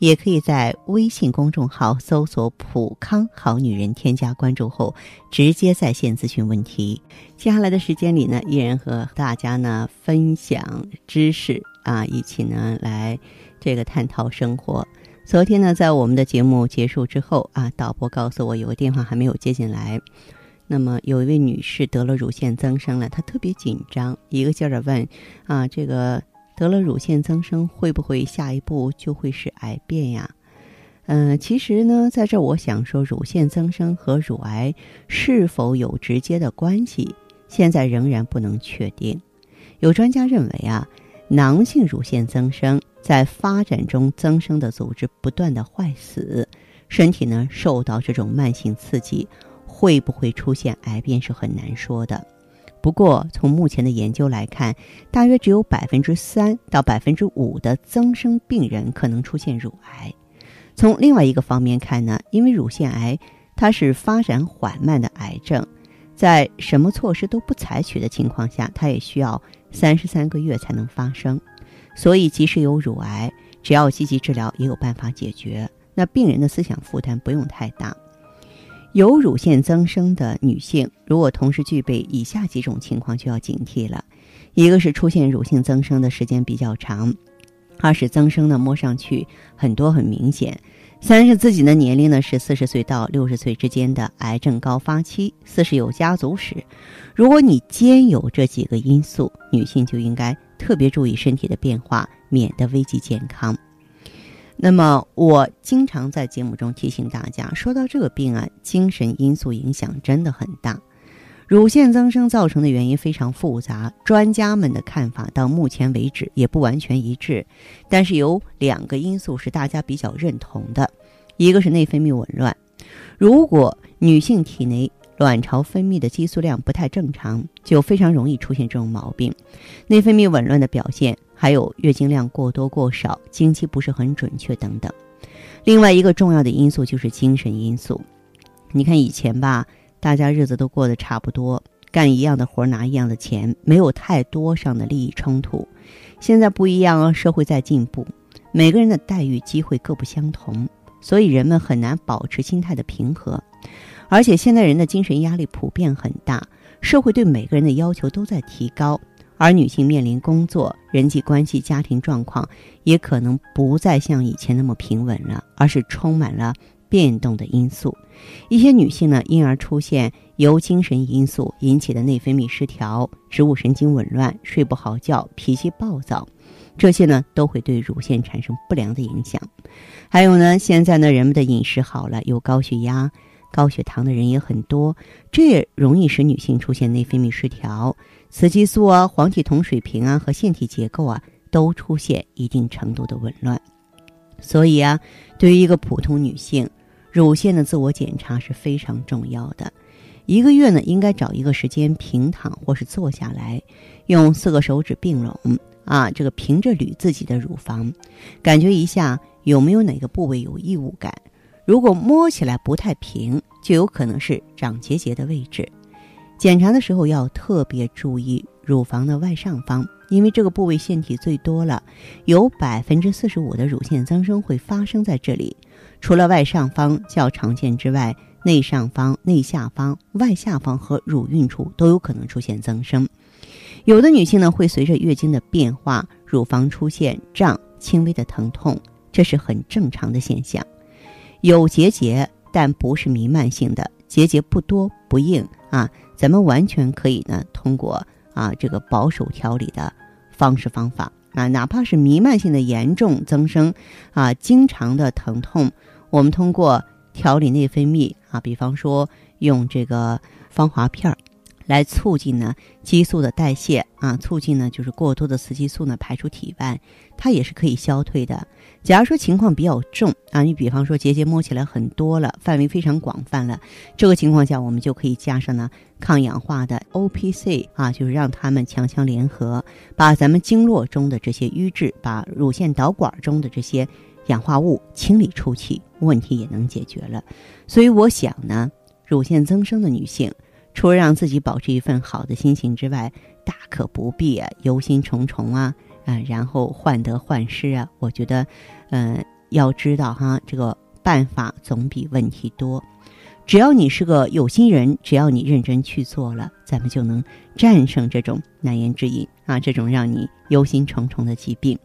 也可以在微信公众号搜索“普康好女人”，添加关注后直接在线咨询问题。接下来的时间里呢，依然和大家呢分享知识啊，一起呢来这个探讨生活。昨天呢，在我们的节目结束之后啊，导播告诉我有个电话还没有接进来。那么有一位女士得了乳腺增生了，她特别紧张，一个劲儿的问啊这个。得了乳腺增生，会不会下一步就会是癌变呀？嗯，其实呢，在这我想说，乳腺增生和乳癌是否有直接的关系，现在仍然不能确定。有专家认为啊，囊性乳腺增生在发展中增生的组织不断的坏死，身体呢受到这种慢性刺激，会不会出现癌变是很难说的。不过，从目前的研究来看，大约只有百分之三到百分之五的增生病人可能出现乳癌。从另外一个方面看呢，因为乳腺癌它是发展缓慢的癌症，在什么措施都不采取的情况下，它也需要三十三个月才能发生。所以，即使有乳癌，只要积极治疗，也有办法解决。那病人的思想负担不用太大。有乳腺增生的女性，如果同时具备以下几种情况，就要警惕了：一个是出现乳腺增生的时间比较长；二是增生呢摸上去很多很明显；三是自己的年龄呢是四十岁到六十岁之间的癌症高发期；四是有家族史。如果你兼有这几个因素，女性就应该特别注意身体的变化，免得危及健康。那么，我经常在节目中提醒大家，说到这个病啊，精神因素影响真的很大。乳腺增生造成的原因非常复杂，专家们的看法到目前为止也不完全一致。但是有两个因素是大家比较认同的，一个是内分泌紊乱。如果女性体内卵巢分泌的激素量不太正常，就非常容易出现这种毛病。内分泌紊乱的表现。还有月经量过多过少、经期不是很准确等等。另外一个重要的因素就是精神因素。你看以前吧，大家日子都过得差不多，干一样的活拿一样的钱，没有太多上的利益冲突。现在不一样了，社会在进步，每个人的待遇机会各不相同，所以人们很难保持心态的平和。而且现在人的精神压力普遍很大，社会对每个人的要求都在提高。而女性面临工作、人际关系、家庭状况，也可能不再像以前那么平稳了，而是充满了变动的因素。一些女性呢，因而出现由精神因素引起的内分泌失调、植物神经紊乱、睡不好觉、脾气暴躁，这些呢，都会对乳腺产生不良的影响。还有呢，现在呢，人们的饮食好了，有高血压。高血糖的人也很多，这也容易使女性出现内分泌失调，雌激素啊、黄体酮水平啊和腺体结构啊都出现一定程度的紊乱。所以啊，对于一个普通女性，乳腺的自我检查是非常重要的。一个月呢，应该找一个时间平躺或是坐下来，用四个手指并拢啊，这个平着捋自己的乳房，感觉一下有没有哪个部位有异物感。如果摸起来不太平，就有可能是长结节的位置。检查的时候要特别注意乳房的外上方，因为这个部位腺体最多了，有百分之四十五的乳腺增生会发生在这里。除了外上方较常见之外，内上方、内下方、外下方和乳晕处都有可能出现增生。有的女性呢，会随着月经的变化，乳房出现胀、轻微的疼痛，这是很正常的现象。有结节，但不是弥漫性的结节，不多不硬啊。咱们完全可以呢，通过啊这个保守调理的方式方法啊，哪怕是弥漫性的严重增生啊，经常的疼痛，我们通过调理内分泌啊，比方说用这个芳华片儿来促进呢激素的代谢啊，促进呢就是过多的雌激素呢排出体外，它也是可以消退的。假如说情况比较重啊，你比方说结节摸起来很多了，范围非常广泛了，这个情况下我们就可以加上呢抗氧化的 O P C 啊，就是让它们强强联合，把咱们经络中的这些瘀滞，把乳腺导管中的这些氧化物清理出去，问题也能解决了。所以我想呢，乳腺增生的女性，除了让自己保持一份好的心情之外，大可不必啊忧心忡忡啊。啊，然后患得患失啊！我觉得，嗯，要知道哈，这个办法总比问题多。只要你是个有心人，只要你认真去做了，咱们就能战胜这种难言之隐啊，这种让你忧心忡忡的疾病。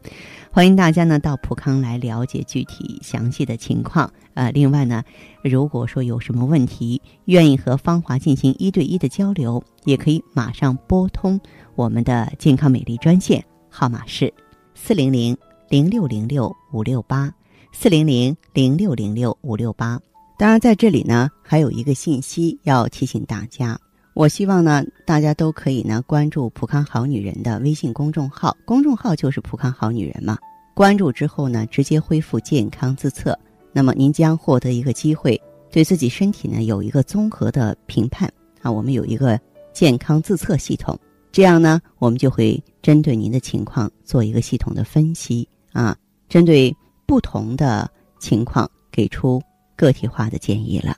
欢迎大家呢到普康来了解具体详细的情况。呃，另外呢，如果说有什么问题，愿意和芳华进行一对一的交流，也可以马上拨通我们的健康美丽专线。号码是四零零零六零六五六八，四零零零六零六五六八。当然，在这里呢，还有一个信息要提醒大家。我希望呢，大家都可以呢关注“普康好女人”的微信公众号，公众号就是“普康好女人”嘛。关注之后呢，直接恢复健康自测，那么您将获得一个机会，对自己身体呢有一个综合的评判啊。我们有一个健康自测系统。这样呢，我们就会针对您的情况做一个系统的分析啊，针对不同的情况给出个体化的建议了。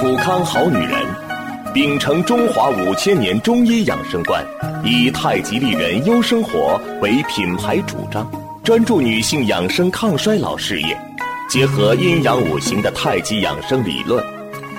普康好女人，秉承中华五千年中医养生观，以太极丽人优生活为品牌主张，专注女性养生抗衰老事业，结合阴阳五行的太极养生理论。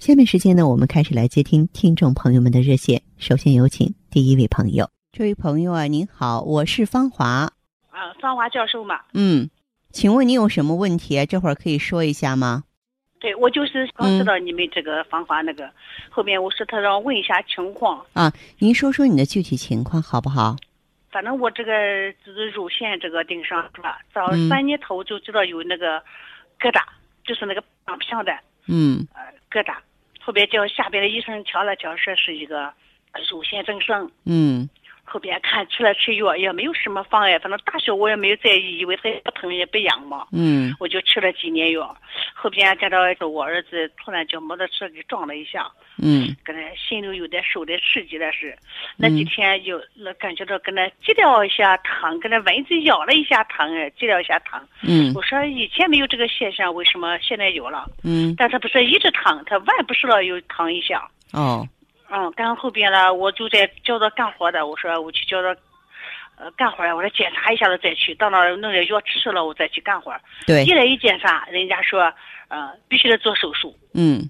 下面时间呢，我们开始来接听听众朋友们的热线。首先有请第一位朋友，这位朋友啊，您好，我是方华。啊，方华教授嘛。嗯，请问你有什么问题？这会儿可以说一下吗？对，我就是刚知道你们这个芳华那个，后面我说他让问一下情况。啊，您说说你的具体情况好不好？反正我这个就是乳腺这个顶上是吧？早三年头就知道有那个疙瘩，就是那个长片的。嗯。呃，疙瘩。后边叫下边的医生调了调，说是一个乳腺增生。嗯。后边看吃了吃药也没有什么妨碍，反正大小我也没有在意，以为他也不疼也不痒嘛。嗯。我就吃了几年药，后边见到我儿子突然叫摩托车给撞了一下。嗯。跟他心里有点受点刺激的是，那几天有那感觉到跟他急了一下疼，跟那蚊子咬了一下疼，急了一下疼。嗯。我说以前没有这个现象，为什么现在有了？嗯。但他不是一直疼，他晚不是了又疼一下。哦。嗯，干后边呢，我就在叫他干活的。我说我去叫他，呃，干活呀。我说检查一下子再去，到那儿弄点药吃了，我再去干活。对。一来一检查，人家说，呃，必须得做手术。嗯。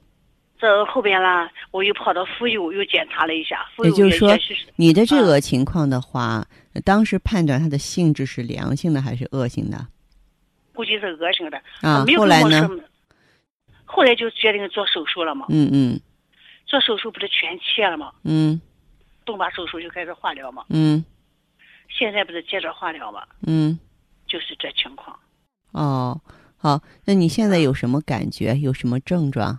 这后边呢，我又跑到妇幼又检查了一下。也就是说，你的这个情况的话，当时判断它的性质是良性的还是恶性的？估计是恶性的。啊。后来呢？后来就决定做手术了嘛。嗯嗯。做手术不是全切了吗？嗯，动把手术就开始化疗嘛。嗯，现在不是接着化疗嘛？嗯，就是这情况。哦，好，那你现在有什么感觉？有什么症状？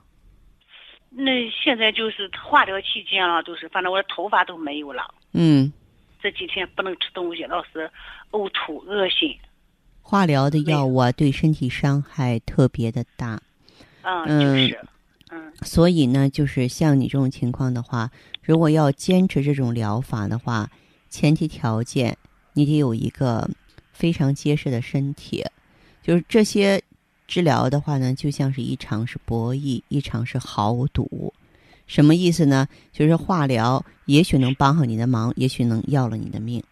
那现在就是化疗期间了，都是反正我的头发都没有了。嗯，这几天不能吃东西，老是呕吐、恶心。化疗的药物啊，对身体伤害特别的大。嗯，就是。嗯，所以呢，就是像你这种情况的话，如果要坚持这种疗法的话，前提条件你得有一个非常结实的身体，就是这些治疗的话呢，就像是一场是博弈，一场是豪赌。什么意思呢？就是化疗也许能帮上你的忙，也许能要了你的命。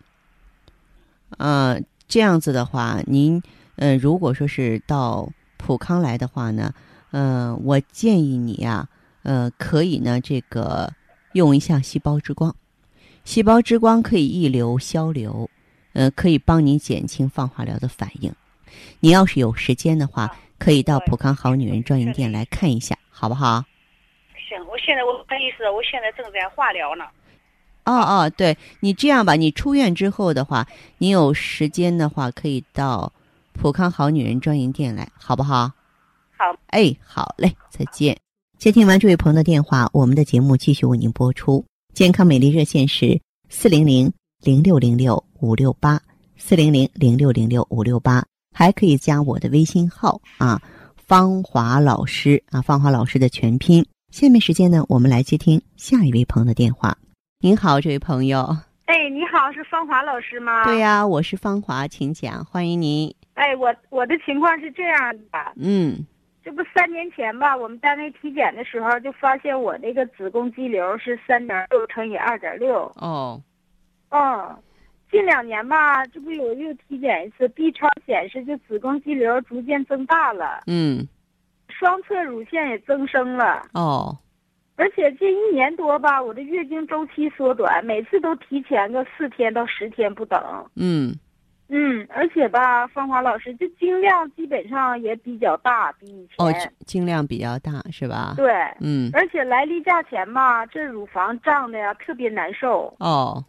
呃，这样子的话，您呃，如果说是到普康来的话呢，呃，我建议你呀，呃，可以呢，这个用一下细胞之光。细胞之光可以抑流消流，呃，可以帮你减轻放化疗的反应。你要是有时间的话，可以到普康好女人专营店来看一下，好不好？行，我现在我不好意思，我现在正在化疗呢。哦哦，对你这样吧，你出院之后的话，你有时间的话，可以到普康好女人专营店来，好不好？好，哎，好嘞，再见。接听完这位朋友的电话，我们的节目继续为您播出。健康美丽热线是四零零零六零六五六八四零零零六零六五六八，还可以加我的微信号啊，芳华老师啊，芳华老师的全拼。下面时间呢，我们来接听下一位朋友的电话。您好，这位朋友。哎，你好，是芳华老师吗？对呀，我是芳华，请讲，欢迎您。哎，我我的情况是这样的。嗯。这不三年前吧，我们单位体检的时候就发现我那个子宫肌瘤是三点六乘以二点六。哦。嗯，近两年吧，这不有又体检一次，B 超显示就子宫肌瘤逐渐增大了。嗯。双侧乳腺也增生了。哦。而且近一年多吧，我的月经周期缩短，每次都提前个四天到十天不等。嗯。嗯，而且吧，芳华老师，这经量基本上也比较大，比以前。哦，经量比较大是吧？对。嗯。而且来例假前吧，这乳房胀的呀，特别难受。哦。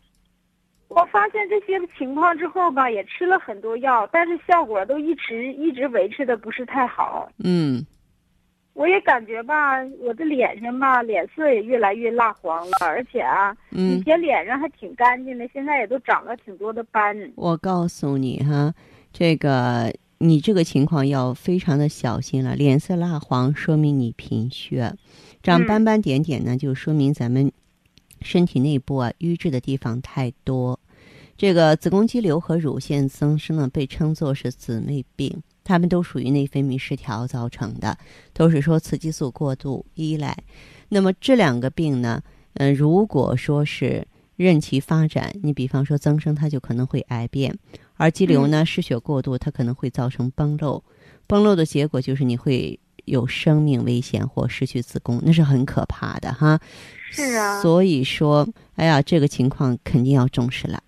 我发现这些情况之后吧，也吃了很多药，但是效果都一直一直维持的不是太好。嗯。我也感觉吧，我的脸上吧，脸色也越来越蜡黄了，而且啊，以前脸上还挺干净的，现在也都长了挺多的斑。我告诉你哈，这个你这个情况要非常的小心了。脸色蜡黄说明你贫血，长斑斑点点呢，就说明咱们身体内部啊瘀滞的地方太多。这个子宫肌瘤和乳腺增生呢，被称作是姊妹病。它们都属于内分泌失调造成的，都是说雌激素过度依赖。那么这两个病呢，嗯，如果说是任其发展，你比方说增生，它就可能会癌变；而肌瘤呢，失血过度，它可能会造成崩漏。崩漏的结果就是你会有生命危险或失去子宫，那是很可怕的哈。是啊。所以说，哎呀，这个情况肯定要重视了。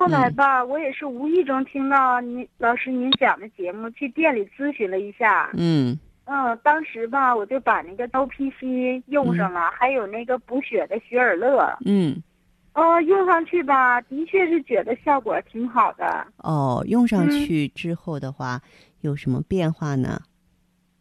后来吧，我也是无意中听到您老师您讲的节目，去店里咨询了一下。嗯嗯，当时吧，我就把那个 O P C 用上了，还有那个补血的雪尔乐。嗯，哦，用上去吧，的确是觉得效果挺好的。哦，用上去之后的话，有什么变化呢？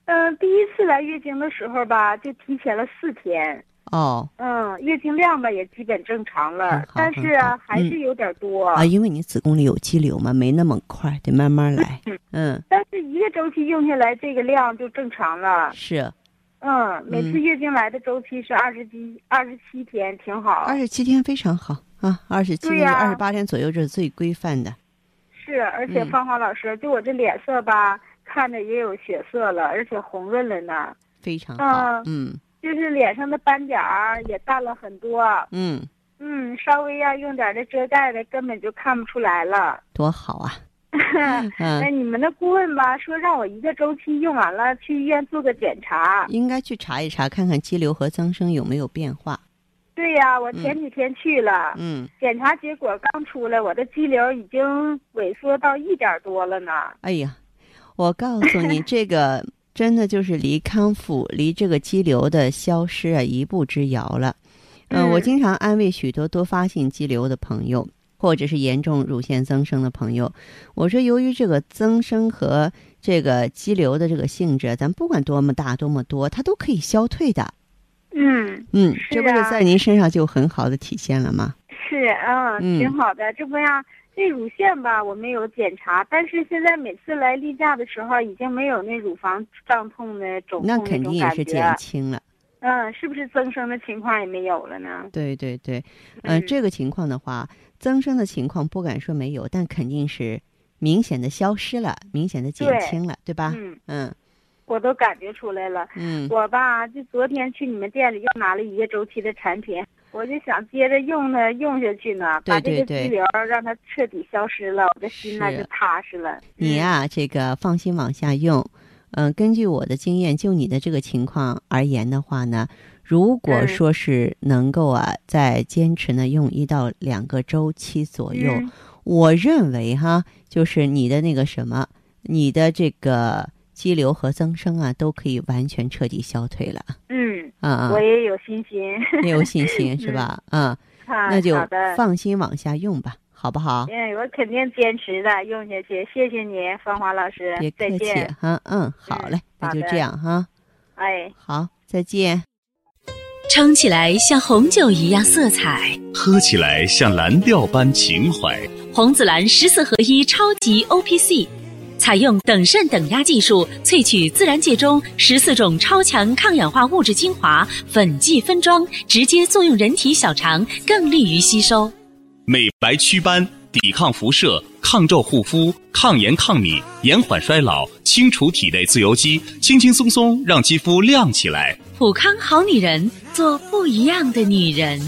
嗯，第一次来月经的时候吧，就提前了四天。哦，嗯，月经量吧也基本正常了，但是啊还是有点多啊，因为你子宫里有肌瘤嘛，没那么快，得慢慢来。嗯，但是一个周期用下来，这个量就正常了。是，嗯，每次月经来的周期是二十七二十七天，挺好。二十七天非常好啊，二十七天二十八天左右这是最规范的。是，而且芳华老师，就我这脸色吧，看着也有血色了，而且红润了呢。非常好，嗯。就是脸上的斑点儿也淡了很多，嗯嗯，稍微要用点这遮盖的，根本就看不出来了，多好啊！那你们的顾问吧说让我一个周期用完了去医院做个检查，应该去查一查，看看肌瘤和增生有没有变化。对呀，我前几天去了，嗯，检查结果刚出来，我的肌瘤已经萎缩到一点多了呢。哎呀，我告诉你这个。真的就是离康复、离这个肌瘤的消失啊一步之遥了。嗯，我经常安慰许多多发性肌瘤的朋友，或者是严重乳腺增生的朋友，我说，由于这个增生和这个肌瘤的这个性质，咱不管多么大、多么多，它都可以消退的。嗯嗯，这不是在您身上就很好的体现了吗？是啊，挺好的，这不呀。这乳腺吧，我没有检查，但是现在每次来例假的时候，已经没有那乳房胀痛的肿痛那肯定也是减轻了。嗯，是不是增生的情况也没有了呢？对对对，嗯，这个情况的话，增生的情况不敢说没有，但肯定是明显的消失了，明显的减轻了，对吧？嗯嗯我都感觉出来了。嗯我吧，就昨天去你们店里又拿了一个周期的产品，我就想接着用它用下去呢，对把这个对对肌瘤让它彻底消失了，我的心呢就踏实了。你呀、这个放心往下用。嗯、根据我的经验，就你的这个情况而言的话呢，如果嗯说是能够啊，再坚持呢用一到两个周期左右，嗯我认为哈，就是你的那个什么，你的这个肌瘤和增生啊，都可以完全彻底消退了。嗯，啊啊我，也有信心。也有信心 是吧？嗯，啊那就好的。放心往下用吧，好不好？嗯，我肯定坚持的用下去。谢谢你，芳华老师别，客气见。哈，嗯，好嘞，那就这样哈，哎。好，再见。撑起来像红酒一样色彩，喝起来像蓝调般情怀。红紫蓝十四合一超级 O P C，采用等渗等压技术萃取自然界中十四种超强抗氧化物质精华，粉剂分装，直接作用人体小肠，更利于吸收。美白祛斑，抵抗辐射，抗皱护肤，抗炎抗敏，延缓衰老，清除体内自由基，轻轻松松让肌肤亮起来。普康好女人，做不一样的女人。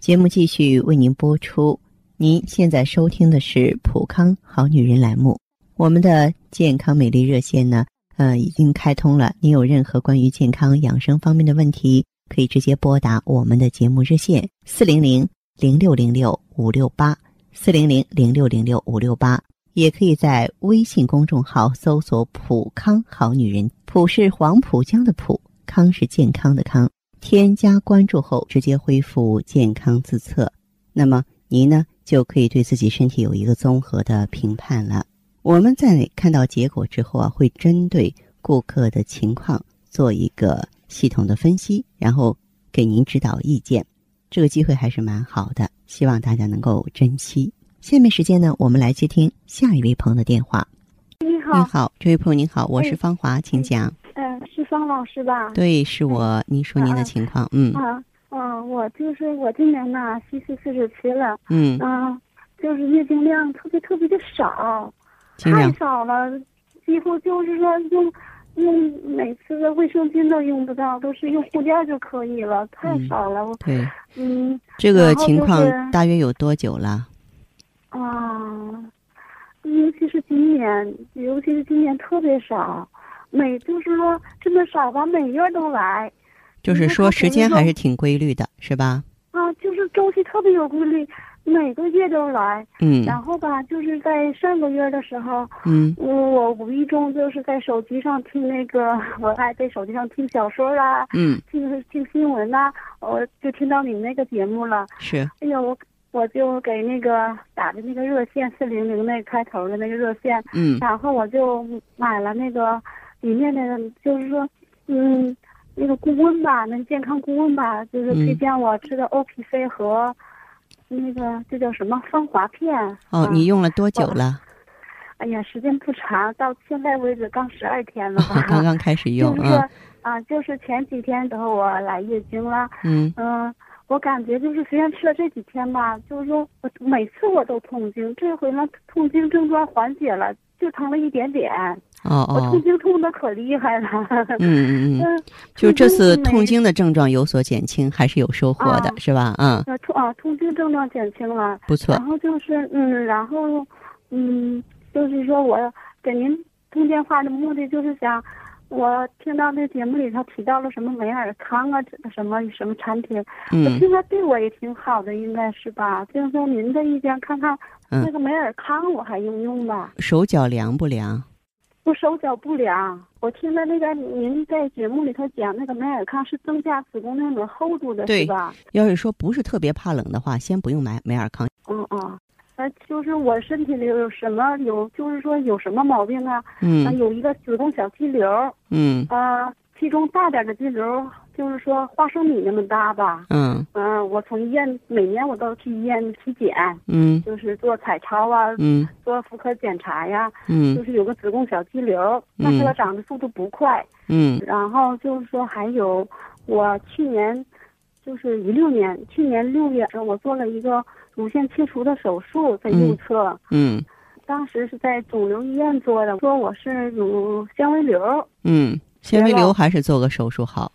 节目继续为您播出。您现在收听的是《普康好女人》栏目，我们的健康美丽热线呢，呃，已经开通了。您有任何关于健康养生方面的问题，可以直接拨打我们的节目热线四零零零六零六五六八四零零零六零六五六八，也可以在微信公众号搜索“普康好女人”，普是黄浦江的浦，康是健康的康。添加关注后，直接恢复健康自测，那么您呢就可以对自己身体有一个综合的评判了。我们在看到结果之后啊，会针对顾客的情况做一个系统的分析，然后给您指导意见。这个机会还是蛮好的，希望大家能够珍惜。下面时间呢，我们来接听下一位朋友的电话。你好，这位朋友您好，我是哎芳华，请讲。嗯、是方老师吧？对，是我，您说您的情况，嗯啊，嗯，我就是我今年呢，七十四十七了，嗯，嗯，就是月经量特别特别的少，太少了，几乎就是说用用每次的卫生巾都用不到，都是用护垫就可以了，太嗯少了。我对。嗯这个情况是大约有多久了？啊，尤其是今年，尤其是今年特别少，每就是说这么少吧，每月都来。就是说时间还是挺规律的，是吧？啊，就是周期特别有规律，每个月都来。嗯然后吧，就是在上个月的时候，嗯我我无意中就是在手机上听那个，我爱在手机上听小说啊，嗯，听听新闻呐、我就听到你们那个节目了。是哎呀，我我就给那个打的那个热线四零零那开头的那个热线，嗯然后我就买了那个里面的，就是说，嗯，那个顾问吧，那个健康顾问吧，就是嗯推荐我吃的 O P C 和那个这叫什么芳华片。哦，啊你用了多久了？哎呀，时间不长，到现在为止刚十二天了吧。刚刚开始 用就是啊，啊，就是前几天等我来月经了，嗯嗯，我感觉就是虽然吃了这几天吧，就是说我每次我都痛经，这回呢痛经症状缓解了，就疼了一点点，哦我痛哦，经痛的可厉害了。嗯嗯嗯，嗯，就这次痛经的症状有所减轻，还是有收获的，啊是吧？嗯，啊痛啊痛经症状减轻了，不错然，后就是嗯，然后嗯，就是说我给您通电话的目的就是想。我听到那节目里头提到了什么美尔康啊，什么什么产品，我嗯听着对我也挺好的，应该是吧？听说您的意见，看看嗯那个美尔康我还用用吧？手脚凉不凉？我手脚不凉，我听了那个您在节目里头讲那个美尔康是增加子宫内膜厚度的，是吧？要是说不是特别怕冷的话，先不用买美尔康。嗯嗯，呃，就是我身体里有什么有，就是说有什么毛病啊？啊，嗯有一个子宫小肌瘤，嗯啊，其中大点的肌瘤就是说花生米那么大吧。嗯。嗯，我从医院每年我都去医院体检，嗯。就是做彩超啊，嗯。做妇科检查呀，嗯。就嗯是有个子宫小肌瘤，但是它长的速度不快。嗯。然后就是说还有，我去年就是一六年，去年六月我做了一个乳腺切除的手术，在右侧。嗯。当时是在肿瘤医院做的，说我是乳纤维瘤。嗯，纤维瘤还是做个手术好。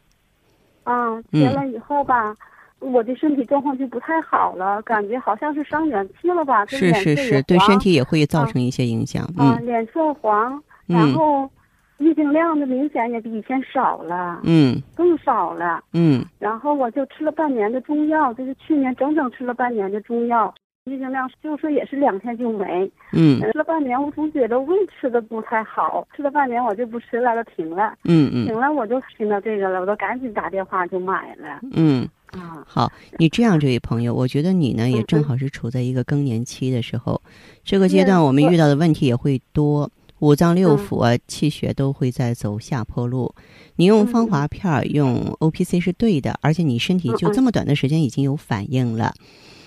啊，切了以后吧，我的身体状况就不太好了，感觉好像是伤元气了吧？这是是是，对身体也会造啊成一些影响。啊，嗯脸色黄，然嗯后月经量的明显也比以前少了，嗯更少了。嗯然后我就吃了半年的中药，就是去年整整吃了半年的中药，月经量就是也是两天就没。嗯吃了半年，我总觉得胃吃的不太好，吃了半年我就不吃了，就停了。嗯嗯停了我就听到这个了，我都赶紧打电话就买了嗯。啊。好，你这样，这位朋友，我觉得你呢也正好是处在一个更年期的时候，这个阶段我们遇到的问题也会多，五脏六嗯腑啊、气血都会在走下坡路。你用芳华片儿、用 O P C 是对的，而且你身体就这么短的时间已经有反应了。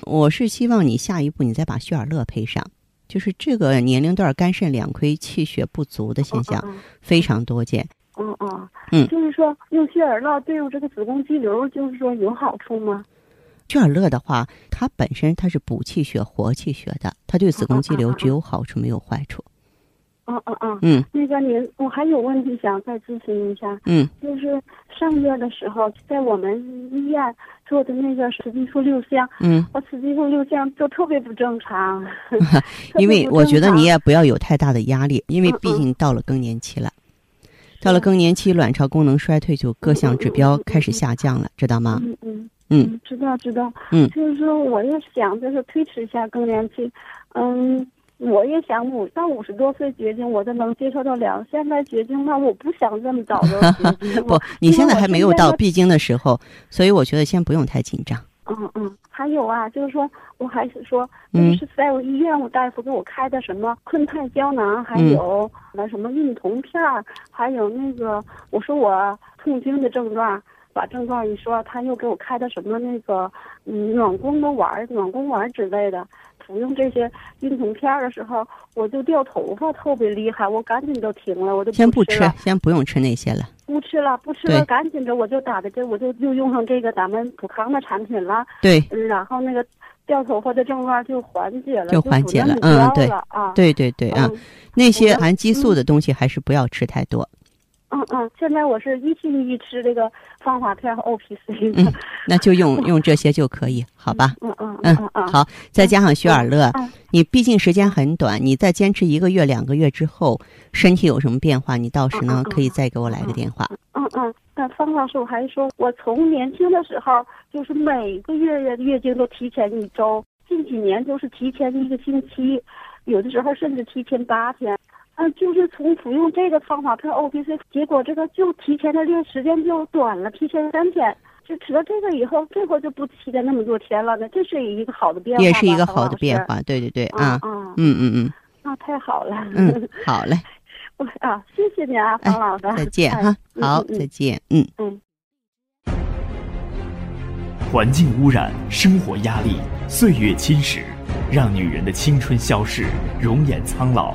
我是希望你下一步你再把血尔乐配上，就是这个年龄段肝肾两亏、气血不足的现象嗯非常多见。嗯嗯，嗯就是说用血尔乐对我这个子宫肌瘤，就是说有好处吗？血尔乐的话，它本身它是补气血、活气血的，它对子宫肌瘤只有好处没有坏处。嗯嗯嗯。嗯。那个您，我还有问题想再咨询一下，嗯。就是上月的时候，在我们医院做的那个雌激素六项，嗯，我雌激素六项就特别不正常。因为我觉得你也也不要有太大的压力，因为毕竟到了更年期了。到了更年期，卵巢功能衰退，就各项指标开始下降了，知道吗？嗯。嗯。嗯，知道知道，嗯。就是说我也想就是推迟一下更年期，嗯，我也想五到五十多岁绝经我都能接受得了，现在绝经吧，我不想这么早就绝经 不，你现在还没有到因为必经的时候，所以我觉得先不用太紧张。嗯嗯，还有啊，就是说我还是说，嗯就是在我医院，我大夫给我开的什么困泰胶囊，还嗯有那什么孕酮片儿，还有那个我说我痛经的症状，把症状一说，他又给我开的什么那个嗯暖宫的丸儿、暖宫丸儿之类的。服用这些孕酮片儿的时候，我就掉头发特别厉害，我赶紧就停了，我就先不吃先不用吃那些了。不吃了，不吃了，赶紧着我就打的针，我就就用上这个咱们普康的产品了。对嗯，然后那个掉头发的症状就缓解了，就缓解了嗯对啊。对对对啊，嗯那些含激素的东西还是不要吃太多。嗯嗯嗯，现在我是一心一意吃这个芳华片和 O P C。嗯那就用 用这些就可以，好吧？嗯嗯嗯嗯嗯，好，再加上徐尔乐嗯，你毕竟时间很短，你再坚持一个月、两个月之后，身体有什么变化，你到时呢可以再给我来个电话。嗯嗯，那方老师，我还说，我从年轻的时候就是每个月月经都提前一周，近几年就是提前一个星期，有的时候甚至提前八天。嗯，就是从服用这个方法配 O P C，结果这个就提前的练时间就短了，提前三天。就吃了这个以后，这会儿就不期待那么多天了那，这是一个好的变化，也是一个好的变。化，对对对啊嗯嗯嗯那太好了。嗯，好嘞，我啊，谢谢你啊，哎方老师。再见哎哈，好，再见，嗯。嗯。环境污染、生活压力、岁月侵蚀，让女人的青春消逝，容颜苍老。